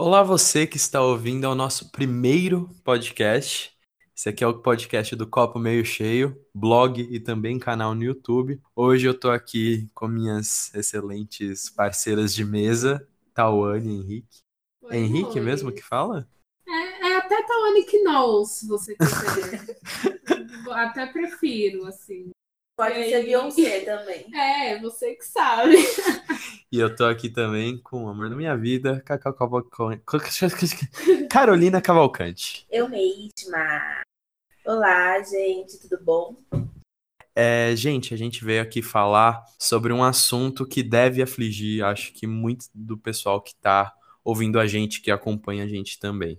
Olá, você que está ouvindo ao nosso primeiro podcast. Esse aqui é o podcast do Copo Meio Cheio, blog e também canal no YouTube. Hoje eu tô aqui com minhas excelentes parceiras de mesa, Tawane e Henrique. Oi, É Henrique oi. mesmo que fala? É, é até Tawane Knowles, se você quiser. até prefiro, assim. Pode ser? Beyoncé também. É, você que sabe. E eu tô aqui também com o amor da minha vida, Cacau Cavalcante. Carolina Cavalcante. Eu mesma. Olá, gente, tudo bom? É, gente, a gente veio aqui falar sobre um assunto que deve afligir, acho que muito do pessoal que tá ouvindo a gente, que acompanha a gente também.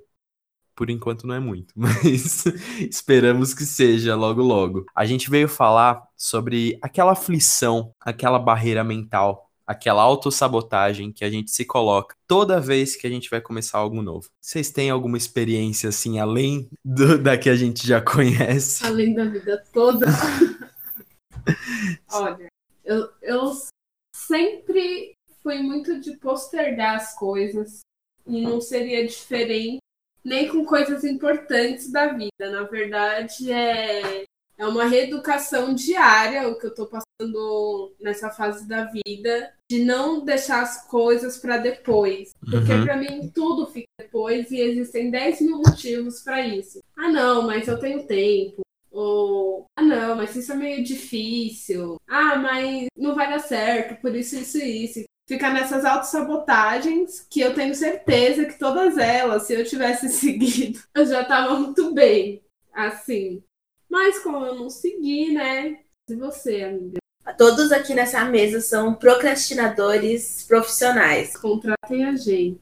Por enquanto não é muito, mas esperamos que seja logo logo. A gente veio falar sobre aquela aflição, aquela barreira mental, aquela autossabotagem que a gente se coloca toda vez que a gente vai começar algo novo. Vocês têm alguma experiência assim, além do- da que a gente já conhece? Além da vida toda. Olha, eu, eu sempre fui muito de postergar as coisas. E não seria diferente nem com coisas importantes da vida. Na verdade, é, é uma reeducação diária o que eu tô passando nessa fase da vida, de não deixar as coisas para depois. Porque Uhum. pra mim tudo fica depois e existem 10 mil motivos para isso. Ah, não, mas eu tenho tempo. Ou, ah, não, mas isso é meio difícil. Ah, mas não vai dar certo, por isso, isso e isso. Fica nessas autossabotagens que eu tenho certeza que todas elas, se eu tivesse seguido, eu já tava muito bem. Assim. Mas como eu não segui, né? E você, amiga? Todos aqui nessa mesa são procrastinadores profissionais. Contratem a gente.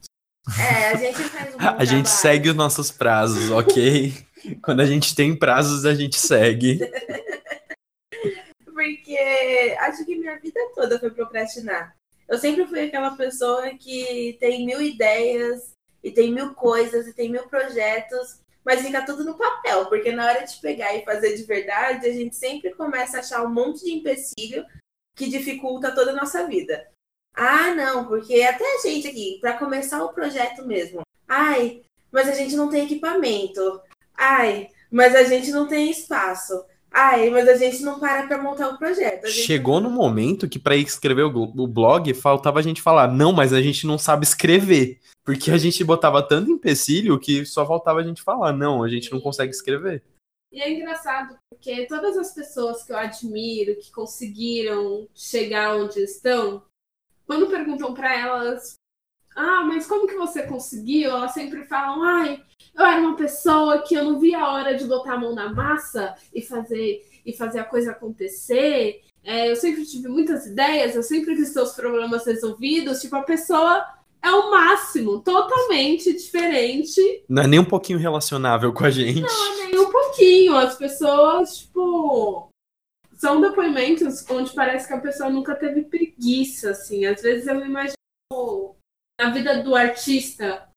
É, a gente faz um bom A gente trabalho. segue os nossos prazos, ok? Quando a gente tem prazos, a gente segue. Porque acho que minha vida toda foi procrastinar. Eu sempre fui aquela pessoa que tem mil ideias e tem mil coisas e tem mil projetos, mas fica tudo no papel, porque na hora de pegar e fazer de verdade, a gente sempre começa a achar um monte de empecilho que dificulta toda a nossa vida. Ah, não, porque até a gente aqui, para começar o projeto mesmo. Ai, mas a gente não tem equipamento. Ai, mas a gente não tem espaço. Ai, mas a gente não para pra montar o projeto. A gente Chegou no momento que para escrever o blog, faltava a gente falar, não, mas a gente não sabe escrever. Porque a gente botava tanto empecilho que só faltava a gente falar, não, a gente não consegue escrever. E é engraçado porque todas as pessoas que eu admiro, que conseguiram chegar onde estão, quando perguntam pra elas, ah, mas como que você conseguiu? Elas sempre falam, ai, eu era uma pessoa que eu não via a hora de botar a mão na massa e fazer e fazer a coisa acontecer. É, eu sempre tive muitas ideias, eu sempre quis ter os problemas resolvidos. Tipo, a pessoa é o máximo, totalmente diferente Não é nem um pouquinho relacionável com a gente. nem um pouquinho. As pessoas, tipo. São depoimentos onde parece que a pessoa nunca teve preguiça, assim. Às vezes eu me imagino na vida do artista,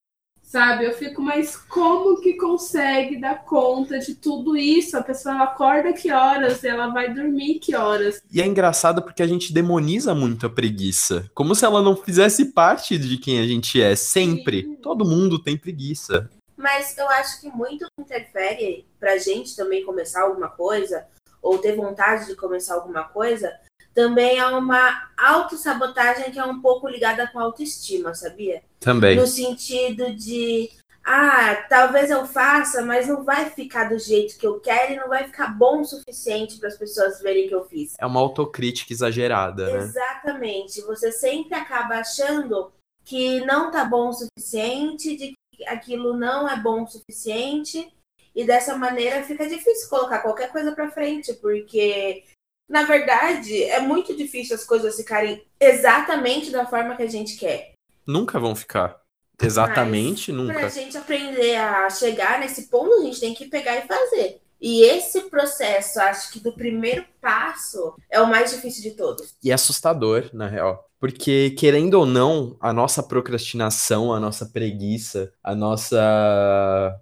sabe? Eu fico, mas como que consegue dar conta de tudo isso? A pessoa ela acorda que horas? Ela vai dormir que horas? E é engraçado porque a gente demoniza muito a preguiça. Como se ela não fizesse parte de quem a gente é, sempre. Sim. Todo mundo tem preguiça. Mas eu acho que muito interfere pra gente também começar alguma coisa, ou ter vontade de começar alguma coisa, também é uma autossabotagem que é um pouco ligada com a autoestima, sabia? Também. No sentido de, ah, talvez eu faça, mas não vai ficar do jeito que eu quero e não vai ficar bom o suficiente para as pessoas verem que eu fiz. É uma autocrítica exagerada, né? Exatamente. Você sempre acaba achando que não tá bom o suficiente, de que aquilo não é bom o suficiente, e dessa maneira fica difícil colocar qualquer coisa pra frente, porque na verdade é muito difícil as coisas ficarem exatamente da forma que a gente quer. Nunca vão ficar. Exatamente, Pra nunca. gente aprender a chegar nesse ponto, a gente tem que pegar e fazer. E esse processo, acho que do primeiro passo, é o mais difícil de todos. E é assustador, na real. Porque, querendo ou não, a nossa procrastinação, a nossa preguiça, a nossa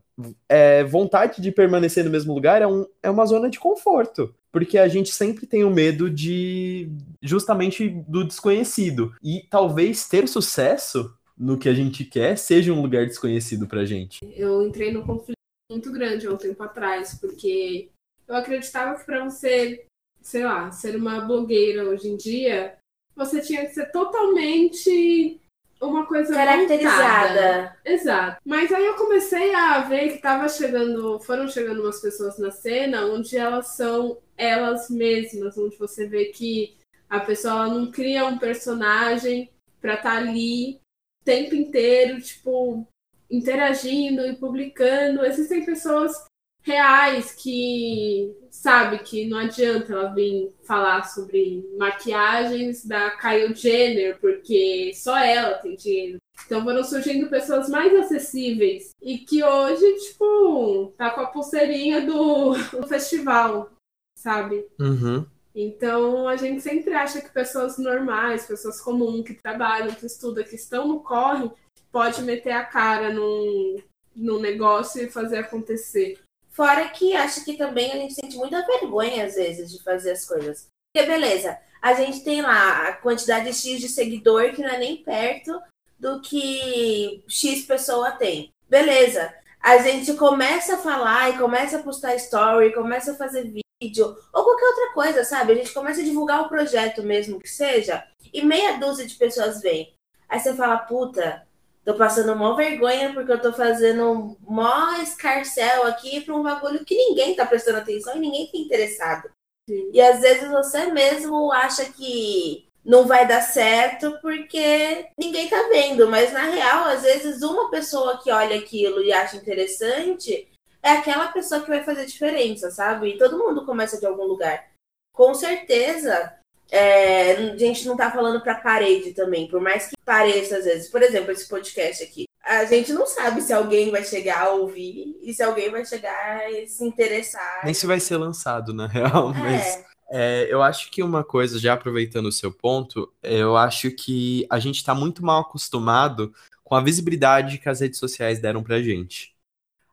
é, vontade de permanecer no mesmo lugar é, um, é uma zona de conforto. Porque a gente sempre tem o medo de justamente do desconhecido. E talvez ter sucesso no que a gente quer seja um lugar desconhecido pra gente. Eu entrei num conflito muito grande há um tempo atrás, porque eu acreditava que para você, sei lá, ser uma blogueira hoje em dia, você tinha que ser totalmente uma coisa Caracterizada. montada. Exato. Mas aí eu comecei a ver que tava chegando, foram chegando umas pessoas na cena onde elas são elas mesmas, onde você vê que a pessoa não cria um personagem pra estar tá ali o tempo inteiro, tipo, interagindo e publicando. Existem pessoas reais que sabe que não adianta ela vir falar sobre maquiagens da Kylie Jenner, porque só ela tem dinheiro. Então foram surgindo pessoas mais acessíveis e que hoje, tipo, tá com a pulseirinha do, do festival, sabe? Uhum. Então a gente sempre acha que pessoas normais, pessoas comuns, que trabalham, que estudam, que estão no corre, pode meter a cara num, num negócio e fazer acontecer. Fora que acho que também a gente sente muita vergonha, às vezes, de fazer as coisas. Porque, beleza, a gente tem lá a quantidade X de seguidor que não é nem perto do que X pessoa tem. Beleza, a gente começa a falar e começa a postar story, começa a fazer vídeo, ou qualquer outra coisa, sabe? A gente começa a divulgar o projeto mesmo que seja, e meia dúzia de pessoas vem. Aí você fala, puta, Tô passando mó vergonha porque eu tô fazendo mó escarcel aqui pra um bagulho que ninguém tá prestando atenção e ninguém tá interessado. Sim. E às vezes você mesmo acha que não vai dar certo porque ninguém tá vendo, mas na real, às vezes uma pessoa que olha aquilo e acha interessante é aquela pessoa que vai fazer diferença, sabe? E todo mundo começa de algum lugar. Com certeza, é, a gente não tá falando pra parede também, por mais que pareça às vezes. Por exemplo, esse podcast aqui. A gente não sabe se alguém vai chegar a ouvir e se alguém vai chegar e se interessar. Nem se vai ser lançado, na real, é. mas. É, eu acho que uma coisa, já aproveitando o seu ponto, eu acho que a gente está muito mal acostumado com a visibilidade que as redes sociais deram pra gente.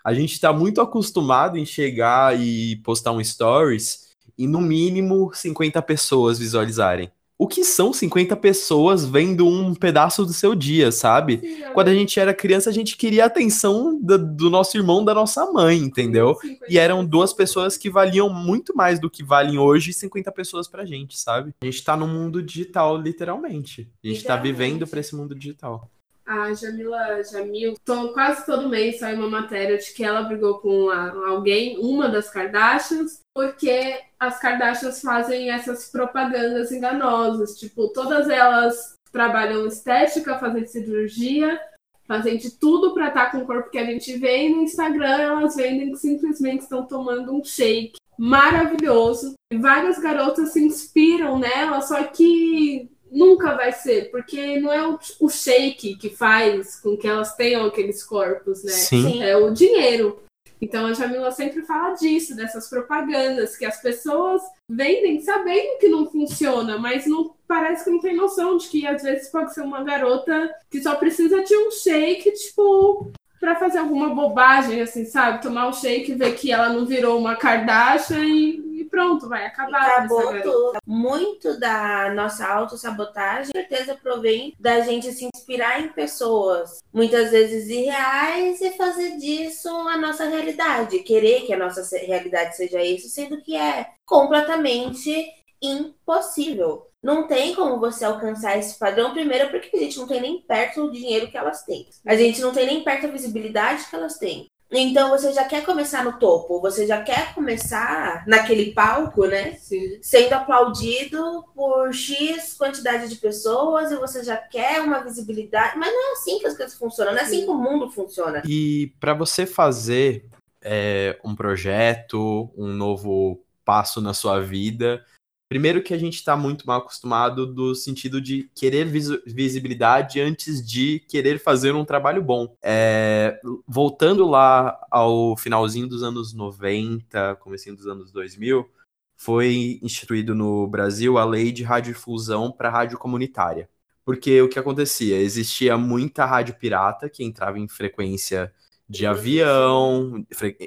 A gente está muito acostumado em chegar e postar um stories e no mínimo 50 pessoas visualizarem. O que são 50 pessoas vendo um pedaço do seu dia, sabe? Sim, Quando a gente era criança, a gente queria a atenção do, do nosso irmão, da nossa mãe, entendeu? Sim, e eram duas pessoas que valiam muito mais do que valem hoje 50 pessoas pra gente, sabe? A gente tá no mundo digital, literalmente. A gente tá vivendo pra esse mundo digital. A Jamila Jamil, quase todo mês sai uma matéria de que ela brigou com alguém, uma das Kardashians, porque as Kardashians fazem essas propagandas enganosas. Tipo, todas elas trabalham estética, fazem cirurgia, fazem de tudo para estar tá com o corpo que a gente vê, e no Instagram elas vendem que simplesmente estão tomando um shake maravilhoso. E várias garotas se inspiram nela, só que Nunca vai ser, porque não é o, o shake que faz com que elas tenham aqueles corpos, né? Sim. É o dinheiro. Então a Jamila sempre fala disso, dessas propagandas, que as pessoas vendem sabendo que não funciona, mas não parece que não tem noção de que às vezes pode ser uma garota que só precisa de um shake, tipo, para fazer alguma bobagem, assim, sabe? Tomar um shake, ver que ela não virou uma Kardashian e pronto, vai acabar. Acabou tudo. Muito da nossa autossabotagem, com certeza, provém da gente se inspirar em pessoas, muitas vezes irreais, e fazer disso a nossa realidade. Querer que a nossa realidade seja isso, sendo que é completamente impossível. Não tem como você alcançar esse padrão, primeiro porque a gente não tem nem perto o dinheiro que elas têm. A gente não tem nem perto a visibilidade que elas têm. Então você já quer começar no topo, você já quer começar naquele palco, né? Sim. Sendo aplaudido por X quantidade de pessoas e você já quer uma visibilidade. Mas não é assim que as coisas funcionam, não é assim que o mundo funciona. E para você fazer é, um projeto, um novo passo na sua vida, Primeiro que a gente está muito mal acostumado do sentido de querer visibilidade antes de querer fazer um trabalho bom. É, voltando lá ao finalzinho dos anos 90, comecinho dos anos 2000, foi instituído no Brasil a lei de radiodifusão para rádio comunitária. Porque o que acontecia? Existia muita rádio pirata que entrava em frequência de avião,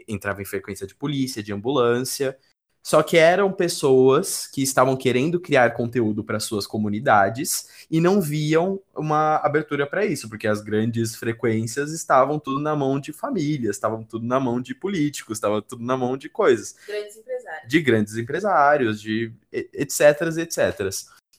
entrava em frequência de polícia, de ambulância, Só que eram pessoas que estavam querendo criar conteúdo para suas comunidades e não viam uma abertura para isso, porque as grandes frequências estavam tudo na mão de famílias, estavam tudo na mão de políticos, estava tudo na mão de coisas. Grandes empresários. De grandes empresários, de etc, etc.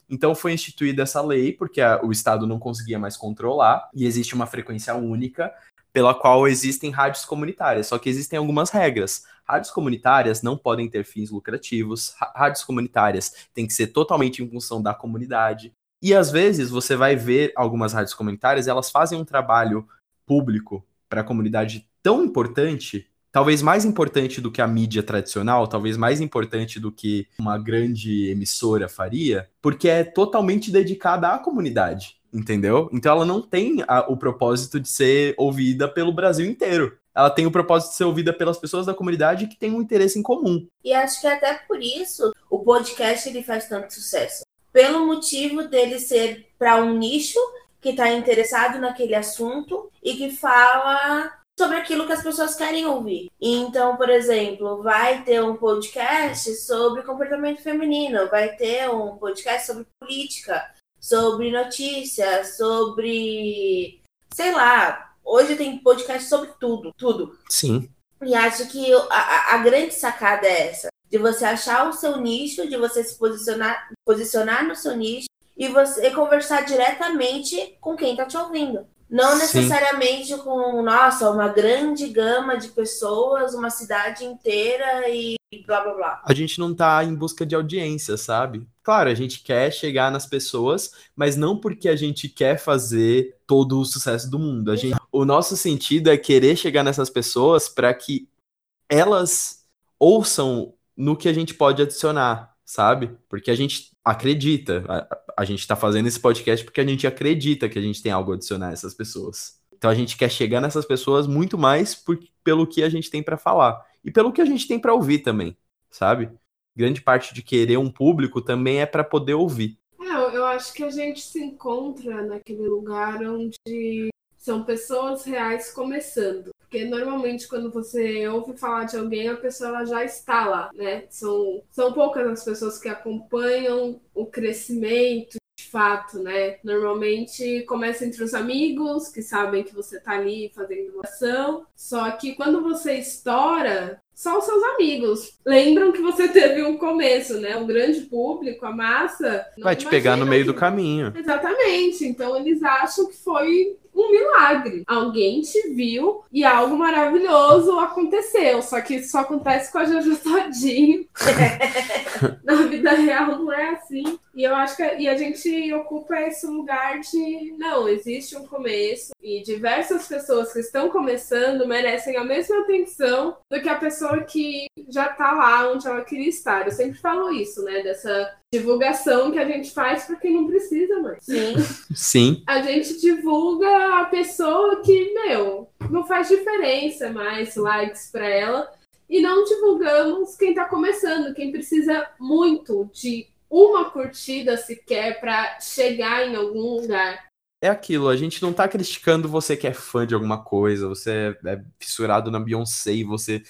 Então foi instituída essa lei, porque a, o Estado não conseguia mais controlar, e existe uma frequência única pela qual existem rádios comunitárias, só que existem algumas regras. Rádios comunitárias não podem ter fins lucrativos, rádios comunitárias têm que ser totalmente em função da comunidade. E às vezes você vai ver algumas rádios comunitárias, elas fazem um trabalho público para a comunidade tão importante, talvez mais importante do que a mídia tradicional, talvez mais importante do que uma grande emissora faria, porque é totalmente dedicada à comunidade entendeu? Então ela não tem a, o propósito de ser ouvida pelo Brasil inteiro. Ela tem o propósito de ser ouvida pelas pessoas da comunidade que têm um interesse em comum. E acho que até por isso o podcast ele faz tanto sucesso. Pelo motivo dele ser para um nicho que está interessado naquele assunto e que fala sobre aquilo que as pessoas querem ouvir. Então, por exemplo, vai ter um podcast sobre comportamento feminino, vai ter um podcast sobre política, sobre notícias, sobre. sei lá. Hoje tem podcast sobre tudo, tudo. Sim. E acho que a, a grande sacada é essa. De você achar o seu nicho, de você se posicionar, posicionar no seu nicho e você conversar diretamente com quem está te ouvindo. Não necessariamente Sim. com, nossa, uma grande gama de pessoas, uma cidade inteira e blá blá blá. A gente não tá em busca de audiência, sabe? Claro, a gente quer chegar nas pessoas, mas não porque a gente quer fazer todo o sucesso do mundo. A gente, o nosso sentido é querer chegar nessas pessoas para que elas ouçam no que a gente pode adicionar, sabe? Porque a gente acredita. A, a gente tá fazendo esse podcast porque a gente acredita que a gente tem algo a adicionar a essas pessoas. Então a gente quer chegar nessas pessoas muito mais por, pelo que a gente tem para falar e pelo que a gente tem para ouvir também, sabe? Grande parte de querer um público também é para poder ouvir. É, eu acho que a gente se encontra naquele lugar onde são pessoas reais começando. Porque normalmente quando você ouve falar de alguém, a pessoa já está lá, né? São, são poucas as pessoas que acompanham o crescimento fato, né? Normalmente começa entre os amigos que sabem que você está ali fazendo ação. Só que quando você estoura, só os seus amigos lembram que você teve um começo, né? O grande público, a massa. Vai te pegar no meio que... do caminho. Exatamente. Então eles acham que foi um milagre. Alguém te viu e algo maravilhoso aconteceu. Só que isso só acontece com a Jojo Todinho. Na vida real não é assim. E eu acho que e a gente ocupa esse lugar de não, existe um começo e diversas pessoas que estão começando merecem a mesma atenção do que a pessoa que já tá lá onde ela queria estar. Eu sempre falo isso, né? Dessa divulgação que a gente faz para quem não precisa mais. Sim. Sim. A gente divulga a pessoa que, meu, não faz diferença mais likes para ela. E não divulgamos quem está começando, quem precisa muito de uma curtida sequer para chegar em algum lugar. É aquilo, a gente não tá criticando você que é fã de alguma coisa, você é fissurado na Beyoncé e você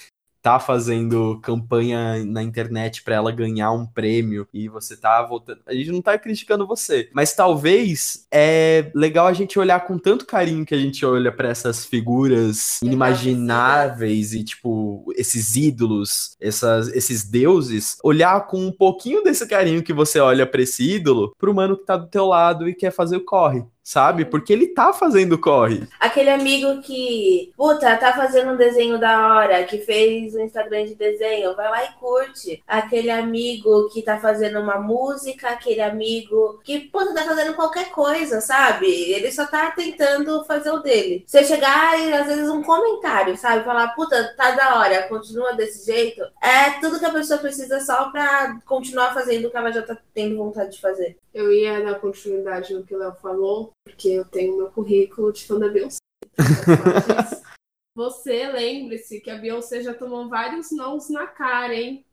tá fazendo campanha na internet para ela ganhar um prêmio e você tá voltando. A gente não tá criticando você, mas talvez é legal a gente olhar com tanto carinho que a gente olha para essas figuras inimagináveis e tipo esses ídolos, essas, esses deuses, olhar com um pouquinho desse carinho que você olha para esse ídolo, pro mano que tá do teu lado e quer fazer o corre sabe? Porque ele tá fazendo corre. Aquele amigo que, puta, tá fazendo um desenho da hora, que fez um Instagram de desenho, vai lá e curte. Aquele amigo que tá fazendo uma música, aquele amigo que, puta, tá fazendo qualquer coisa, sabe? Ele só tá tentando fazer o dele. Você chegar e, às vezes, um comentário, sabe? Falar, puta, tá da hora, continua desse jeito. É tudo que a pessoa precisa só pra continuar fazendo o que ela já tá tendo vontade de fazer. Eu ia dar continuidade no que o Léo falou, porque eu tenho meu currículo de fã da Beyoncé. Você lembre-se que a Beyoncé já tomou vários nãos na cara, hein?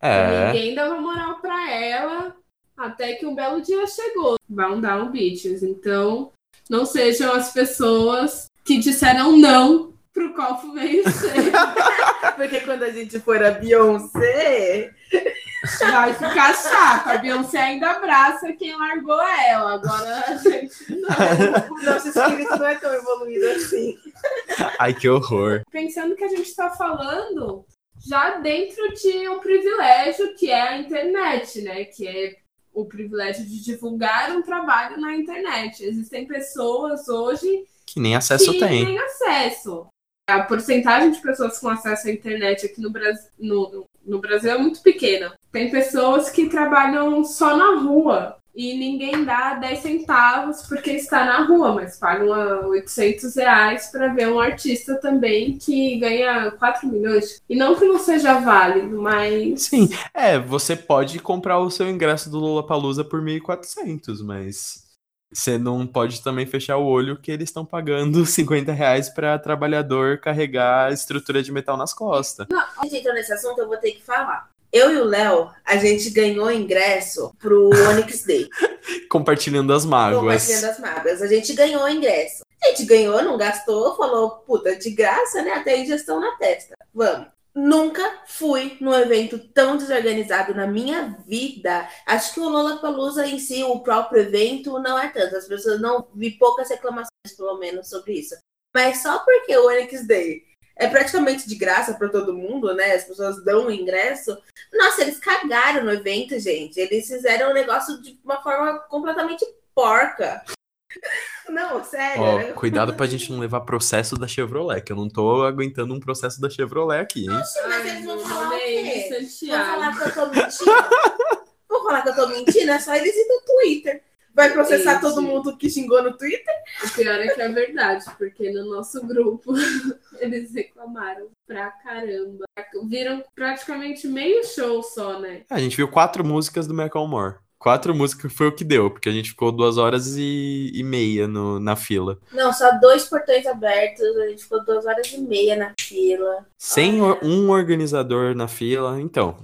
É. Ninguém dava moral pra ela até que um belo dia chegou. Bound Down Bitches. Então, não sejam as pessoas que disseram não pro copo meio cheio. Porque quando a gente for a Beyoncé, Vai ficar chato. A Beyoncé ainda abraça quem largou ela. Agora a gente não. nosso espírito não é tão evoluído assim. Ai, que horror. Pensando que a gente está falando já dentro de um privilégio que é a internet, né? Que é o privilégio de divulgar um trabalho na internet. Existem pessoas hoje Que nem acesso que tem. têm acesso. A porcentagem de pessoas com acesso à internet aqui no Brasil, no, no Brasil é muito pequena. Tem pessoas que trabalham só na rua e ninguém dá 10 centavos porque está na rua, mas pagam ah, 800 reais para ver um artista também que ganha 4 milhões. E não que não seja válido, mas. Sim, é, você pode comprar o seu ingresso do Lollapalooza por 1.400, mas você não pode também fechar o olho que eles estão pagando 50 reais para trabalhador carregar estrutura de metal nas costas. A gente entrou nesse assunto, eu vou ter que falar. Eu e o Léo, a gente ganhou ingresso pro Onyx Day. Compartilhando as mágoas. Compartilhando as mágoas. A gente ganhou ingresso. A gente ganhou, não gastou, falou, puta, de graça, né? Até injeção na testa. Vamos. Nunca fui num evento tão desorganizado na minha vida. Acho que o Lollapalooza em si, o próprio evento, não é tanto. As pessoas não vi poucas reclamações, pelo menos, sobre isso. Mas só porque o Onyx Day é praticamente de graça para todo mundo, né? As pessoas dão o ingresso. Nossa, eles cagaram no evento, gente. Eles fizeram o negócio de uma forma completamente porca. Não, sério. Ó, né? cuidado pra gente não levar processo da Chevrolet, que eu não tô aguentando um processo da Chevrolet aqui, hein? Oxe, mas Ai, eles vão falar o quê? Vão falar que eu tô mentindo? Vão falar que eu tô mentindo? É só eles ir no Twitter. Vai processar Gente. todo mundo que xingou no Twitter? O pior é que é verdade, porque no nosso grupo eles reclamaram pra caramba. Viram praticamente meio show só, né? A gente viu quatro músicas do Macklemore. Quatro músicas foi o que deu, porque a gente ficou duas horas e, e meia no, na fila. Não, só dois portões abertos. A gente ficou duas horas e meia na fila. Sem Olha. um organizador na fila. Então,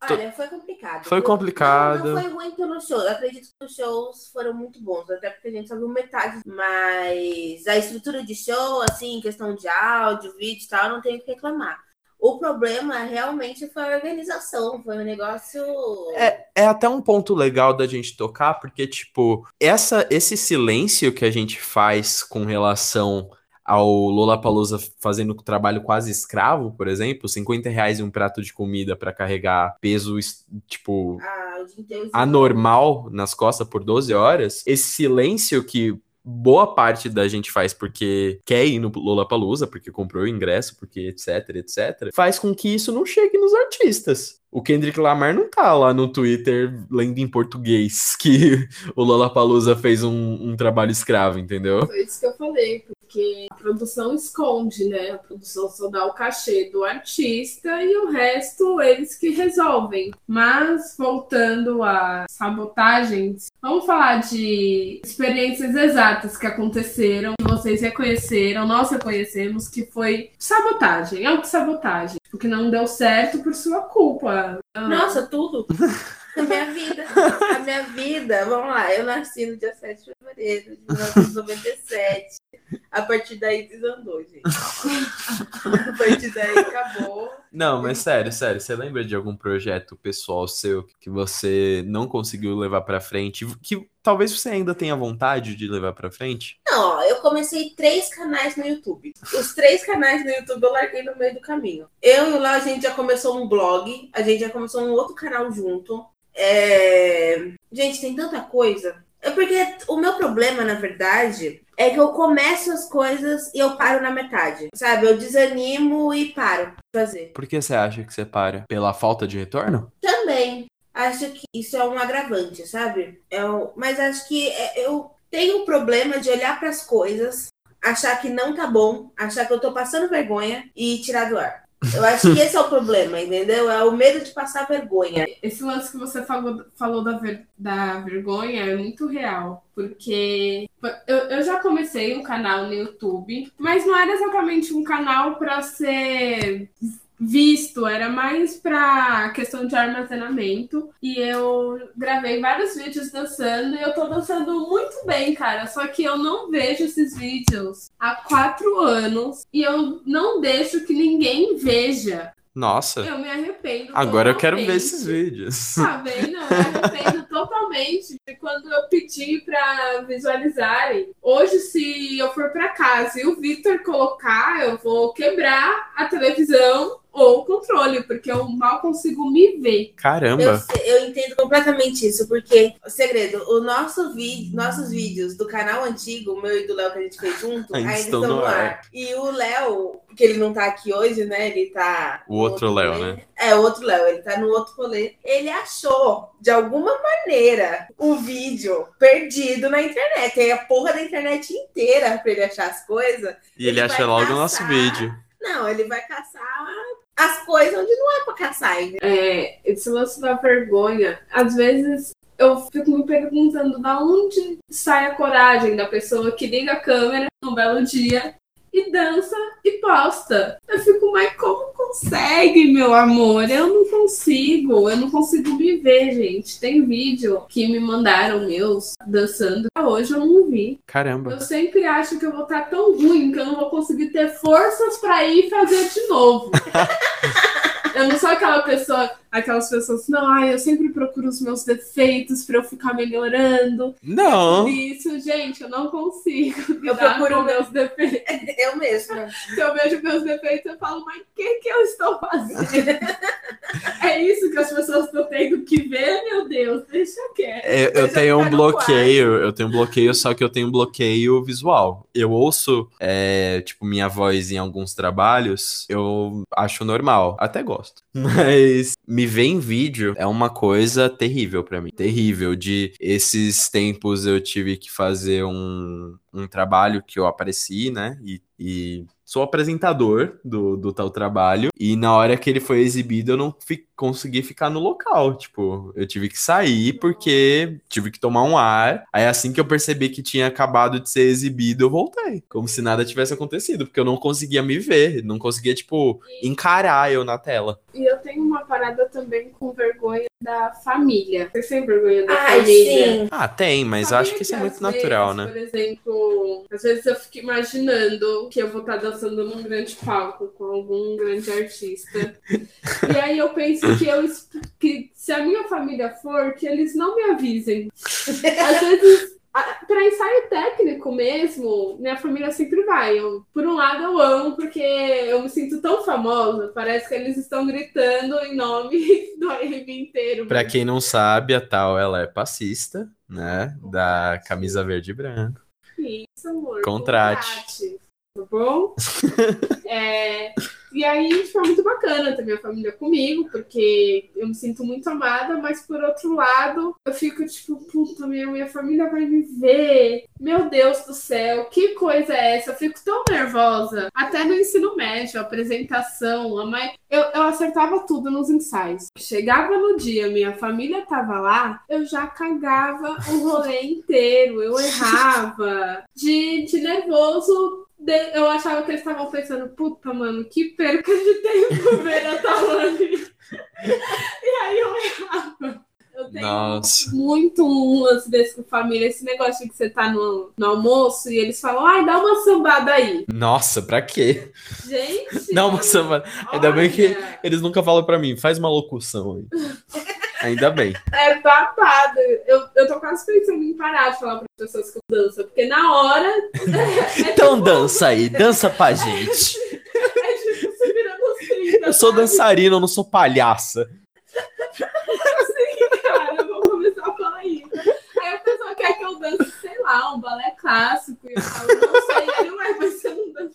Olha, foi complicado. Foi complicado. Não, não foi ruim pelo show. Eu acredito que os shows foram muito bons, até porque a gente só viu metade. Mas a estrutura de show, assim, questão de áudio, vídeo e tal, não tenho o que reclamar. O problema realmente foi a organização. Foi um negócio. É, é até um ponto legal da gente tocar, porque, tipo, essa, esse silêncio que a gente faz com relação ao Lollapalooza fazendo trabalho quase escravo, por exemplo, 50 reais em um prato de comida pra carregar peso, es- tipo, Ah, anormal nas costas por 12 horas, esse silêncio que boa parte da gente faz porque quer ir no Lollapalooza, porque comprou o ingresso, porque etc, etc, faz com que isso não chegue nos artistas. O Kendrick Lamar não tá lá no Twitter lendo em português que o Lollapalooza fez um, um trabalho escravo, entendeu? Foi isso que eu falei, porque a produção esconde, né? A produção só dá o cachê do artista e o resto eles que resolvem. Mas voltando a sabotagens, vamos falar de experiências exatas que aconteceram, que vocês reconheceram, nós reconhecemos que foi sabotagem, autossabotagem. O que não deu certo por sua culpa. Nossa, tudo. A minha vida. A minha vida. Vamos lá, eu nasci no dia 7 de fevereiro de 1997. A partir daí desandou, gente. A partir daí acabou. Não, mas sério, sério, você lembra de algum projeto pessoal seu que você não conseguiu levar pra frente, que talvez você ainda tenha vontade de levar pra frente? Não, eu comecei três canais no YouTube. Os três canais no YouTube eu larguei no meio do caminho. Eu e o Léo, a gente já começou um blog, a gente já começou um outro canal junto. É... Gente, tem tanta coisa. É porque o meu problema, na verdade, é que eu começo as coisas e eu paro na metade. Sabe? Eu desanimo e paro de fazer. Por que você acha que você para? Pela falta de retorno? Também. Acho que isso é um agravante, sabe? É um- Mas acho que é- eu tenho um problema de olhar para as coisas, achar que não tá bom, achar que eu tô passando vergonha e tirar do ar. Eu acho que esse é o problema, entendeu? É o medo de passar vergonha. Esse lance que você falou, falou da, ver- da vergonha é muito real, porque eu, eu já comecei um canal no YouTube, mas não era exatamente um canal para ser visto, era mais pra questão de armazenamento. E eu gravei vários vídeos dançando e eu tô dançando muito bem, cara. Só que eu não vejo esses vídeos há quatro anos e eu não deixo que ninguém veja. Nossa. Eu me arrependo. Agora eu quero ver totalmente. esses vídeos. Tá vendo? Eu me arrependo totalmente de quando eu pedi pra visualizarem. Hoje, se eu for pra casa e o Victor colocar, eu vou quebrar a televisão ou o controle, porque eu mal consigo me ver. Eu, Caramba. sei- eu entendo completamente isso, porque, o segredo, o nosso vi, nossos vídeos do canal antigo, o meu e do Léo que a gente fez junto, Ainda ainda, estão no ar. ar. E o Léo, que ele não tá aqui hoje, né? Ele tá. O outro Léo, né? É, o outro Léo, ele tá no outro rolê. Ele achou, de alguma maneira, o vídeo perdido na internet. Tem a porra da internet inteira pra ele achar as coisas. E ele Ele acha logo o nosso vídeo. Não, ele vai caçar as coisas onde não é pra caçar, entendeu? É, esse lance da vergonha, às vezes eu fico me perguntando da onde sai a coragem da pessoa que liga a câmera num belo dia e dança e posta. Eu fico, mas como consegue, meu amor? Eu não consigo, eu não consigo me ver, gente. Tem vídeo que me mandaram meus dançando, hoje eu não vi. Caramba. Eu sempre acho que eu vou estar tão ruim que eu não vou conseguir ter forças pra ir fazer de novo. eu não sou aquela pessoa, aquelas pessoas, não, ai, eu sempre procuro os meus defeitos pra eu ficar melhorando. Não. Isso, gente, eu não consigo Eu procuro meus defeitos. Eu mesma. Se eu vejo meus defeitos, eu falo, mas o que, que eu estou fazendo? é isso que as pessoas estão tendo que ver, meu Deus, deixa quieto. É, Eu, Deixa tenho um bloqueio, eu tenho um bloqueio, só que eu tenho um bloqueio visual. Eu ouço, é, tipo, minha voz em alguns trabalhos, eu acho normal, até gosto. podcast Mas me ver em vídeo é uma coisa terrível pra mim. Terrível. De esses tempos eu tive que fazer um, um trabalho que eu apareci, né? E, e sou apresentador do, do tal trabalho. E na hora que ele foi exibido, eu não fi- consegui ficar no local. Tipo, eu tive que sair porque tive que tomar um ar. Aí assim que eu percebi que tinha acabado de ser exibido, eu voltei. Como se nada tivesse acontecido, porque eu não conseguia me ver. Não conseguia, tipo, encarar eu na tela. E eu tenho uma parada também com vergonha da família. Vocês têm vergonha da Ai, família? sim. Ah, tem, mas acho que isso é muito natural, vezes, né? Por exemplo, às vezes eu fico imaginando que eu vou estar dançando num grande palco com algum grande artista. e aí eu penso que eu que se a minha família for, que eles não me avisem. Às vezes. Para ensaio técnico mesmo, minha família sempre vai. Eu, por um lado, eu amo, porque eu me sinto tão famosa. Parece que eles estão gritando em nome do RM inteiro. Pra quem não sabe, a tal ela é passista, né? Da camisa verde e branco. Isso, amor. Contrate. Contrate, Tá bom? É, e aí foi muito bacana ter minha família comigo, porque eu me sinto muito amada, mas por outro lado, eu fico tipo, puta, minha, minha família vai me ver. Meu Deus do céu, que coisa é essa? Eu fico tão nervosa. Até no ensino médio, a apresentação, a mãe. Eu, eu acertava tudo nos ensaios. Chegava no dia, minha família tava lá, eu já cagava o rolê inteiro, eu errava. De, de nervoso, eu achava que eles estavam pensando, puta, mano, que perca de tempo ver a Tawane. e aí eu errava. Eu tenho Nossa. muito um lance desse com família, esse negócio de que você tá no, no almoço e eles falam, ai, dá uma sambada aí. Nossa, pra quê? Gente. Dá uma samba. Ainda bem que olha, eles nunca falam pra mim, faz uma locução aí. Ainda bem. É babado. Eu, eu tô quase pensando em parar de falar para pessoas que eu danço, porque na hora. Então dança aí, dança pra gente. É tipo se virando os 30. Eu sou dançarina, eu não sou palhaça. Assim, cara, eu vou começar a falar isso. Aí a pessoa quer que eu dance, sei lá, um balé clássico. E eu falo, não sei. Aí, ué, mas você não dança.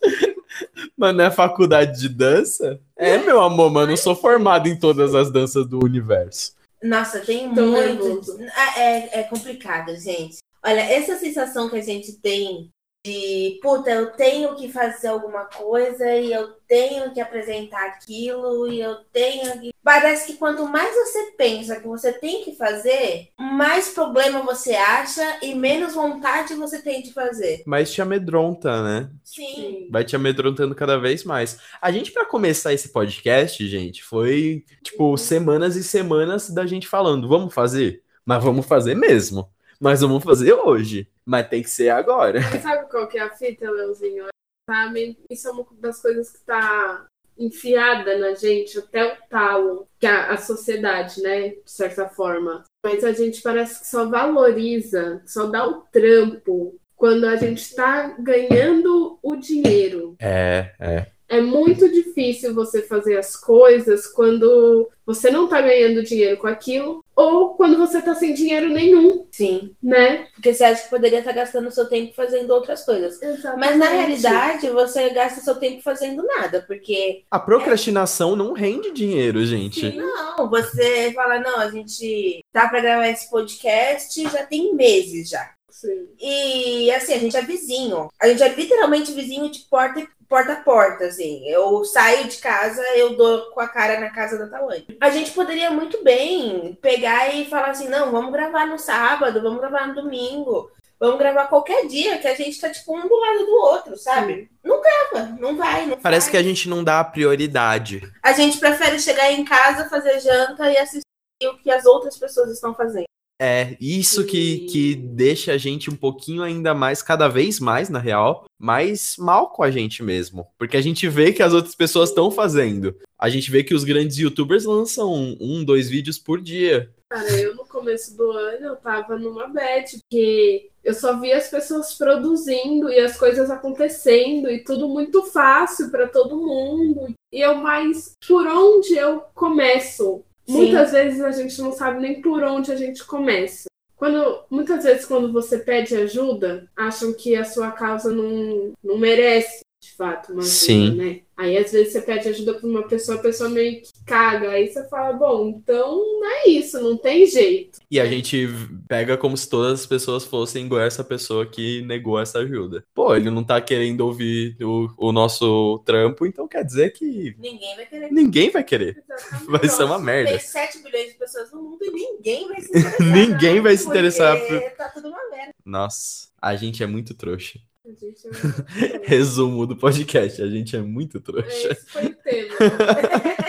Mano, é faculdade de dança? É, meu amor, mano, eu sou formado em todas as danças do universo. Nossa, tem muito. nervoso. É, é complicado, gente. Olha, essa sensação que a gente tem de puta, eu tenho que fazer alguma coisa e eu tenho que apresentar aquilo e eu tenho que. Parece que quanto mais você pensa que você tem que fazer, mais problema você acha e menos vontade você tem de fazer. Mas te amedronta, né? Sim. Vai te amedrontando cada vez mais. A gente, para começar esse podcast, gente, foi tipo semanas e semanas da gente falando, vamos fazer? Mas vamos fazer mesmo. Mas vamos fazer hoje. Mas tem que ser agora. Mas sabe qual que é a fita, Leozinho? Sabe? Isso é uma das coisas que tá enfiada na gente até o talo, que a, a sociedade, né? De certa forma. Mas a gente parece que só valoriza, só dá o trampo quando a gente está ganhando o dinheiro. É, é. É muito difícil você fazer as coisas quando você não tá ganhando dinheiro com aquilo ou quando você tá sem dinheiro nenhum, Sim. né? Porque você acha que poderia estar gastando seu tempo fazendo outras coisas. Mas na realidade, você gasta seu tempo fazendo nada, porque A procrastinação não rende dinheiro, gente. Sim. não, você fala, não, a gente tá pra gravar esse podcast já tem meses já. Sim. E assim, a gente é vizinho. A gente é literalmente vizinho de porta porta a porta, assim. Eu saio de casa, eu dou com a cara na casa da Tawane. A gente poderia muito bem pegar e falar assim, não, vamos gravar no sábado, vamos gravar no domingo. Vamos gravar qualquer dia, que a gente tá, tipo, um do lado do outro, sabe? Não grava, não vai, não Parece que a gente não dá a prioridade. A gente prefere chegar em casa, fazer janta e assistir o que as outras pessoas estão fazendo. É, isso que, que deixa a gente um pouquinho ainda mais, cada vez mais, na real, mais mal com a gente mesmo. Porque a gente vê que as outras pessoas estão fazendo. A gente vê que os grandes youtubers lançam um, dois vídeos por dia. Cara, eu no começo do ano eu tava numa bad, porque eu só via as pessoas produzindo e as coisas acontecendo e tudo muito fácil pra todo mundo. E eu mais por onde eu começo? Sim. Muitas vezes a gente não sabe nem por onde a gente começa. Quando, muitas vezes, quando você pede ajuda, acham que a sua causa não, não merece, de fato, uma ajuda, Sim. né? Aí, às vezes, você pede ajuda pra uma pessoa, a pessoa meio que caga. Aí você fala, bom, então não é isso, não tem jeito. E a gente pega como se todas as pessoas fossem igual essa pessoa que negou essa ajuda. Pô, ele não tá querendo ouvir o, o nosso trampo, então quer dizer que Ninguém vai querer. ninguém vai querer. Exatamente. Vai ser uma Tem merda. 7 bilhões de pessoas no mundo e ninguém vai se interessar. Ninguém vai se interessar tá tudo uma merda. Nossa, a gente é muito trouxa. A gente é- Resumo do podcast, a gente é muito trouxa. Esse foi o tema.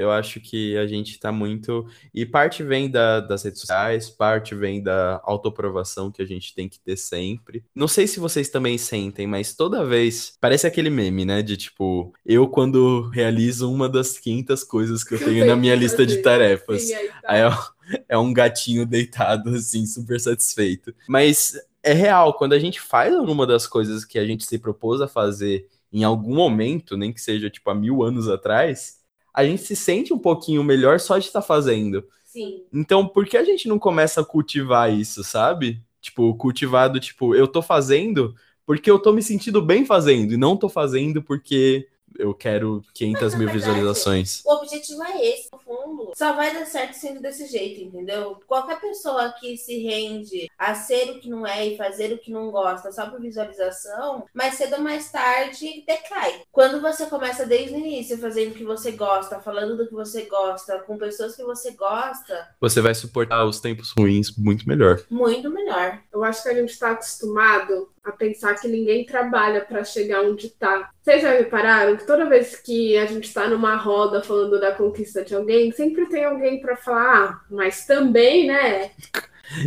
Eu acho que a gente tá muito. E parte vem da- das redes sociais, parte vem da autoaprovação que a gente tem que ter sempre. Não sei se vocês também sentem, mas toda vez. Parece aquele meme, né? De tipo, eu quando realizo uma das 500 coisas que eu tenho na minha lista de tarefas. Sim, aí tá. Aí é, é um gatinho deitado, assim, super satisfeito. Mas é real, quando a gente faz alguma das coisas que a gente se propôs a fazer em algum momento, nem que seja tipo há mil anos atrás, a gente se sente um pouquinho melhor só de estar fazendo. Sim. Então, por que a gente não começa a cultivar isso, sabe? Tipo, cultivado, tipo, eu tô fazendo porque eu tô me sentindo bem fazendo, e não tô fazendo porque eu quero 500 mil visualizações. O objetivo é esse, no fundo. Só vai dar certo sendo desse jeito, entendeu? Qualquer pessoa que se rende a ser o que não é e fazer o que não gosta só por visualização, mais cedo ou mais tarde decai. Quando você começa desde o início fazendo o que você gosta, falando do que você gosta, com pessoas que você gosta, Você vai suportar os tempos ruins muito melhor. muito melhor. Eu acho que a gente está acostumado a pensar que ninguém trabalha para chegar onde tá. Vocês já repararam que toda vez que a gente está numa roda falando da conquista de alguém, sempre tem alguém para falar, ah, mas também, né?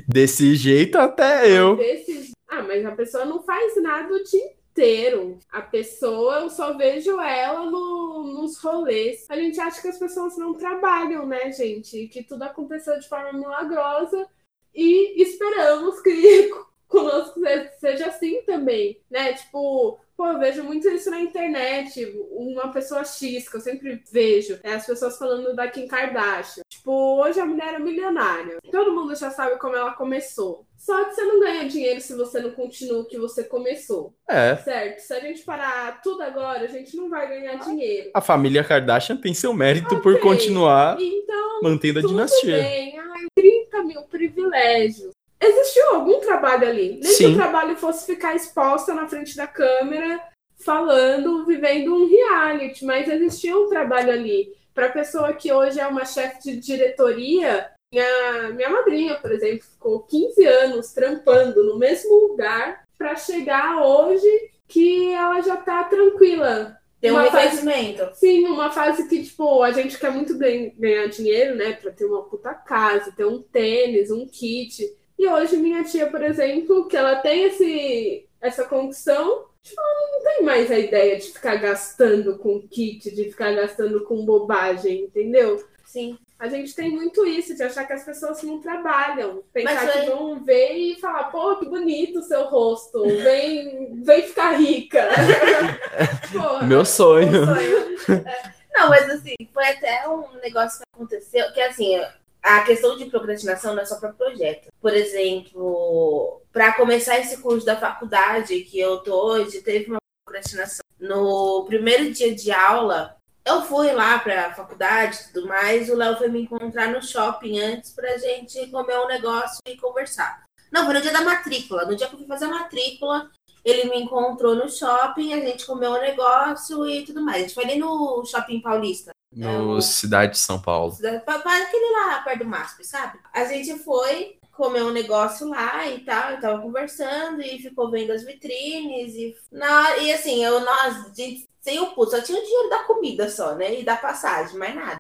Desse jeito até eu. Desses... Ah, mas a pessoa não faz nada o dia inteiro. A pessoa, eu só vejo ela no, nos rolês. A gente acha que as pessoas não trabalham, né, gente? Que tudo aconteceu de forma milagrosa. E esperamos que conosco seja assim também, né? Tipo, pô, eu vejo muito isso na internet. Uma pessoa X, que eu sempre vejo, é as pessoas falando da Kim Kardashian. Tipo, hoje a mulher é milionária. Todo mundo já sabe como ela começou. Só que você não ganha dinheiro se você não continua o que você começou, É. certo? Se a gente parar tudo agora, a gente não vai ganhar dinheiro. A família Kardashian tem seu mérito por Ok. continuar Então, mantendo a tudo dinastia. bem. Ai, 30 mil privilégios. Existiu algum trabalho ali. Nem que Sim. o trabalho fosse ficar exposta na frente da câmera, falando, vivendo um reality, mas existia um trabalho ali. Para pessoa que hoje é uma chefe de diretoria, minha, minha madrinha, por exemplo, ficou 15 anos trampando no mesmo lugar para chegar hoje que ela já tá tranquila. Tem um Uma fase- reconhecimento. Sim, numa fase que, tipo, a gente quer muito gan- ganhar dinheiro, né? Pra ter uma puta casa, ter um tênis, um kit. E hoje minha tia, por exemplo, que ela tem esse, essa condição, tipo, ela não tem mais a ideia de ficar gastando com kit, de ficar gastando com bobagem, entendeu? Sim. A gente tem muito isso, de achar que as pessoas não trabalham. Pensar Mas que foi- vão ver e falar, pô, que bonito o seu rosto, vem, vem ficar rica. Porra. Meu sonho. Sonho. É. Não, mas assim, foi até um negócio que aconteceu, que assim, a questão de procrastinação não é só para projeto. Por exemplo, para começar esse curso da faculdade que eu tô hoje, teve uma procrastinação. No primeiro dia de aula, eu fui lá para a faculdade e tudo mais, o Léo foi me encontrar no shopping antes pra gente comer um negócio e conversar. Não, foi no dia da matrícula. No dia que eu fui fazer a matrícula, ele me encontrou no shopping, a gente comeu um negócio e tudo mais. A gente foi ali no shopping paulista. No Cidade de São Paulo. Pa- pa- Aquele lá perto do MASP, sabe? A gente foi comer um negócio lá e tal, eu tava conversando e ficou vendo as vitrines e, na, e assim, eu, nós, de, sem o pulso, só tinha o dinheiro da comida só, né? E da passagem, mais nada.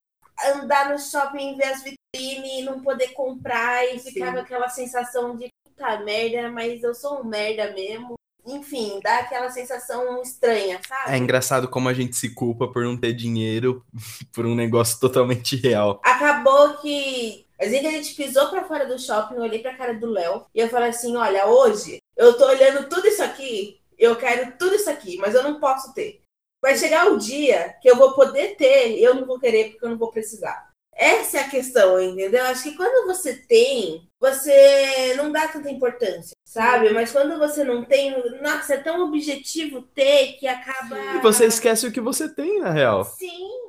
Andar no shopping, ver as vitrines e não poder comprar e ficava aquela sensação de puta merda, mas eu sou um merda mesmo. Enfim, dá aquela sensação estranha, sabe? É engraçado como a gente se culpa por não ter dinheiro por um negócio totalmente real. acabou que assim que a gente pisou pra fora do shopping, eu olhei pra cara do Léo e eu falei assim: olha, hoje eu tô olhando tudo isso aqui, eu quero tudo isso aqui, mas eu não posso ter. Vai chegar o dia que eu vou poder ter eu não vou querer porque eu não vou precisar. Essa é a questão, entendeu? Acho que quando você tem, você não dá tanta importância, sabe? Mas quando você não tem, nossa, é tão objetivo ter que acaba. E você esquece o que você tem, na real. Sim,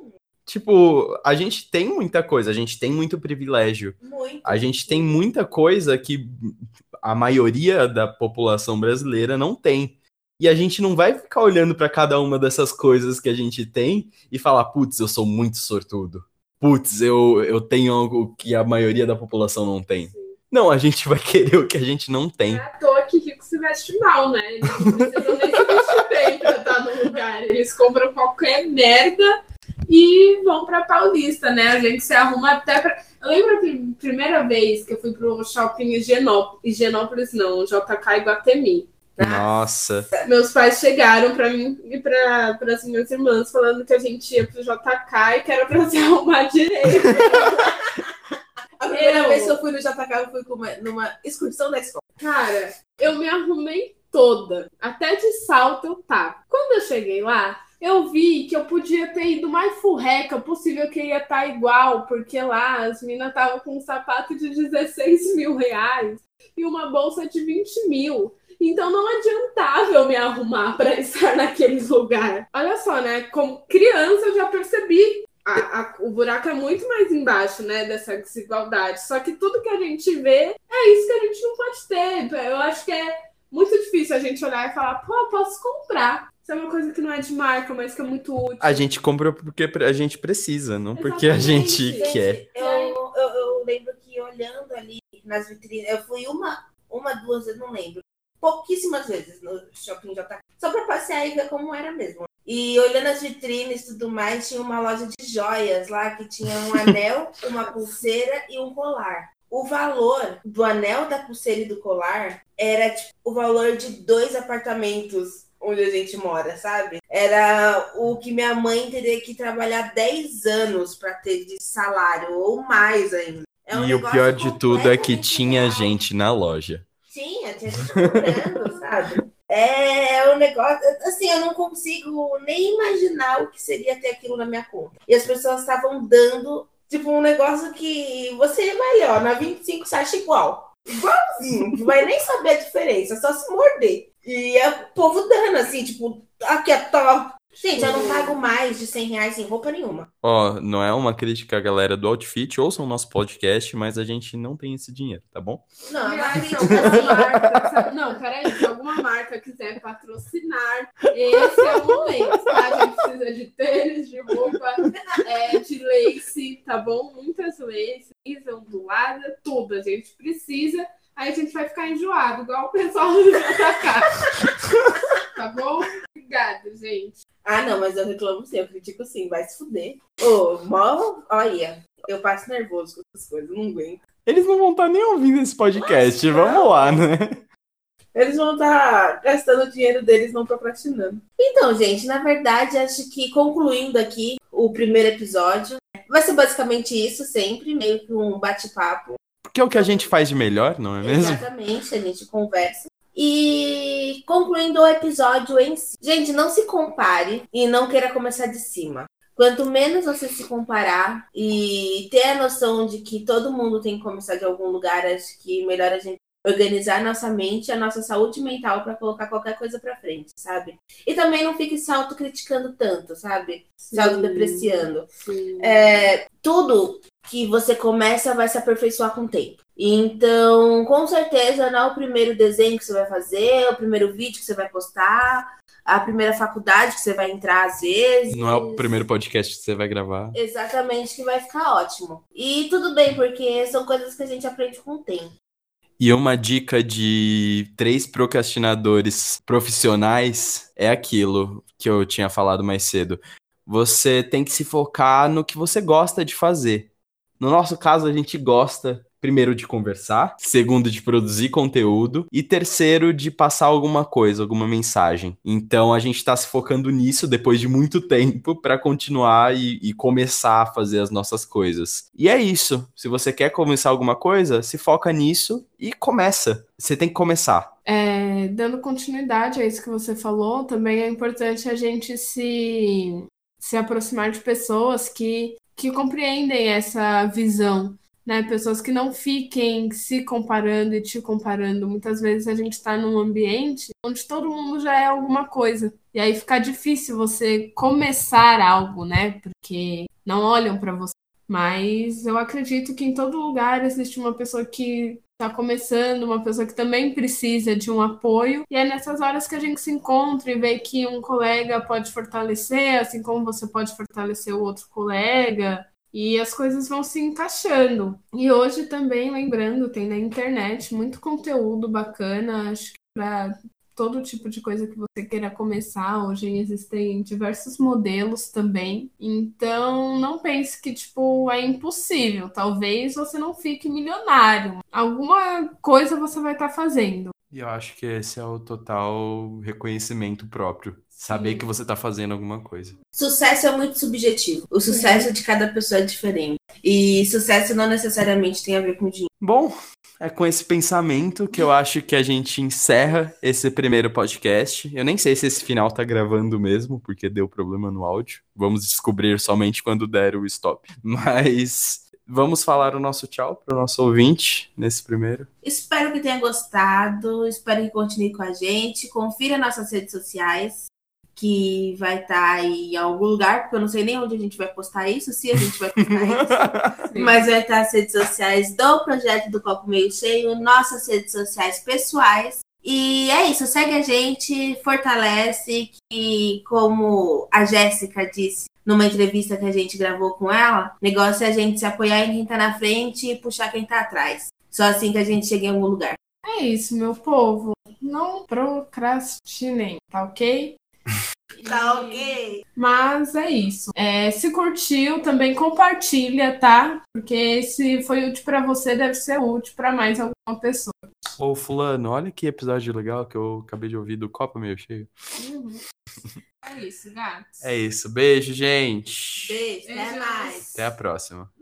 Tipo, a gente tem muita coisa, a gente tem muito privilégio. muito. A gente tem muita coisa que a maioria da população brasileira não tem. E a gente não vai ficar olhando pra cada uma dessas coisas que a gente tem e falar, putz, eu sou muito sortudo. Putz, eu, eu tenho algo que a maioria da população não tem. Não, a gente vai querer o que a gente não tem. é à toa que rico se veste mal, né? Eles não precisam nem se vestir bem pra estar no lugar. Eles compram qualquer merda e vão pra Paulista, né? A gente se arruma até pra. Eu lembro a prim- primeira vez que eu fui pro shopping Higienópolis. Higienópolis não, JK Iguatemi. Nossa. Meus pais chegaram pra mim e pra, as minhas irmãs falando que a gente ia pro JK e que era pra se arrumar direito. A primeira Eu- vez que eu fui no JK, eu fui uma- numa excursão da escola. Cara, eu me arrumei toda. Até de salto eu tava. Quando eu cheguei lá, eu vi que eu podia ter ido mais furreca possível que ia estar igual, porque lá as minas estavam com um sapato de 16 mil reais e uma bolsa de 20 mil. Então não adiantava eu me arrumar para estar naquele lugar. Olha só, né? Como criança eu já percebi. A- a- o buraco é muito mais embaixo, né? Dessa desigualdade. Só que tudo que a gente vê é isso que a gente não pode ter. Eu acho que é muito difícil a gente olhar e falar, pô, eu posso comprar. Isso é uma coisa que não é de marca, mas que é muito útil. A gente compra porque a gente precisa, não porque a gente Exatamente. quer. Eu, eu, eu lembro que olhando ali nas vitrines, eu fui uma, uma, duas, eu não lembro. Pouquíssimas vezes no shopping JK. Só pra passear e ver como era mesmo. E olhando as vitrines e tudo mais, tinha uma loja de joias lá que tinha um anel, uma pulseira e um colar. O valor do anel, da pulseira e do colar era tipo, o valor de dois apartamentos onde a gente mora, sabe? Era o que minha mãe teria que trabalhar 10 anos pra ter de salário, ou mais ainda. É um e o pior de tudo é que tinha gente na loja. Tinha, tinha gente comprando, sabe? É um negócio. Assim, eu não consigo nem imaginar o que seria ter aquilo na minha conta. E as pessoas estavam dando, tipo, um negócio que você vai ler, ó, na 25 você acha igual. Igualzinho, não vai nem saber a diferença, só se morder. E é o povo dando, assim, tipo, aqui é top. Gente, eu não pago mais de 100 reais em roupa nenhuma. Ó, não é uma crítica à galera do Outfit, ouçam o nosso podcast, mas a gente não tem esse dinheiro, tá bom? Não, é Aliás, se alguma marca, não, peraí, se alguma marca quiser patrocinar, esse é o momento, tá? A gente precisa de tênis, de roupa, é, de lace, tá bom? Muitas laces, ondulada, tudo a gente precisa. Aí a gente vai ficar enjoado, igual o pessoal do JK. Tá bom? Obrigada, gente. Ah, não, mas eu reclamo sim, eu critico sim, vai se fuder. Ô, mó, olha, eu passo nervoso com essas coisas, não aguento. Eles não vão estar nem ouvindo esse podcast, vamos lá, né? Eles vão estar gastando o dinheiro deles não procrastinando. Então, gente, na verdade, acho que concluindo aqui o primeiro episódio, vai ser basicamente isso sempre, meio que um bate-papo. Porque é o que a gente faz de melhor, não é mesmo? Exatamente, a gente conversa. E concluindo o episódio em si. Gente, não se compare e não queira começar de cima. Quanto menos você se comparar e ter a noção de que todo mundo tem que começar de algum lugar, acho que melhor a gente organizar a nossa mente, a nossa saúde mental para colocar qualquer coisa para frente, sabe? E também não fique se autocriticando tanto, sabe? Se autodepreciando. É, tudo que você começa vai se aperfeiçoar com o tempo. Então, com certeza, não é o primeiro desenho que você vai fazer, o primeiro vídeo que você vai postar, a primeira faculdade que você vai entrar às vezes. Não é o primeiro podcast que você vai gravar. Exatamente, que vai ficar ótimo. E tudo bem, porque são coisas que a gente aprende com o tempo. E uma dica de três procrastinadores profissionais é aquilo que eu tinha falado mais cedo. Você tem que se focar no que você gosta de fazer. No nosso caso, a gente gosta, primeiro, de conversar, segundo, de produzir conteúdo e terceiro, de passar alguma coisa, alguma mensagem. Então, a gente está se focando nisso depois de muito tempo para continuar e, e começar a fazer as nossas coisas. E é isso. Se você quer começar alguma coisa, se foca nisso e começa. Você tem que começar. É, dando continuidade a isso que você falou, também é importante a gente se, se aproximar de pessoas que, que compreendem essa visão, né? Pessoas que não fiquem se comparando e te comparando. Muitas vezes a gente está num ambiente onde todo mundo já é alguma coisa. E aí fica difícil você começar algo, né? Porque não olham para você. Mas eu acredito que em todo lugar existe uma pessoa que está começando, uma pessoa que também precisa de um apoio. E é nessas horas que a gente se encontra e vê que um colega pode fortalecer, assim como você pode fortalecer o outro colega. E as coisas vão se encaixando. E hoje também, lembrando, tem na internet muito conteúdo bacana, acho que para todo tipo de coisa que você queira começar. Hoje existem diversos modelos também. Então, não pense que, tipo, é impossível. Talvez você não fique milionário. Alguma coisa você vai estar fazendo. E eu acho que esse é o total reconhecimento próprio. Saber Sim. que você tá fazendo alguma coisa. Sucesso é muito subjetivo. O sucesso de cada pessoa é diferente. E sucesso não necessariamente tem a ver com dinheiro. Bom, é com esse pensamento que eu acho que a gente encerra esse primeiro podcast. Eu nem sei se esse final tá gravando mesmo, porque deu problema no áudio. Vamos descobrir somente quando der o stop. Mas vamos falar o nosso tchau pro nosso ouvinte nesse primeiro. Espero que tenha gostado. Espero que continue com a gente. Confira nossas redes sociais, que vai estar aí em algum lugar, porque eu não sei nem onde a gente vai postar isso, se a gente vai postar isso. Mas vai estar as redes sociais do projeto do Copo Meio Cheio, nossas redes sociais pessoais. E é isso, segue a gente, fortalece, que como a Jéssica disse numa entrevista que a gente gravou com ela, o negócio é a gente se apoiar em quem tá na frente e puxar quem tá atrás. Só assim que a gente chega em algum lugar. É isso, meu povo. Não procrastinem, tá ok? Tá ok? Mas é isso. É, se curtiu, também compartilha, tá? Porque se foi útil pra você, deve ser útil pra mais alguma pessoa. Ô, Fulano, olha que episódio legal que eu acabei de ouvir do Copa Meio Cheio. É isso, gatos. É isso. Beijo, gente. Beijo, até mais. Até a próxima.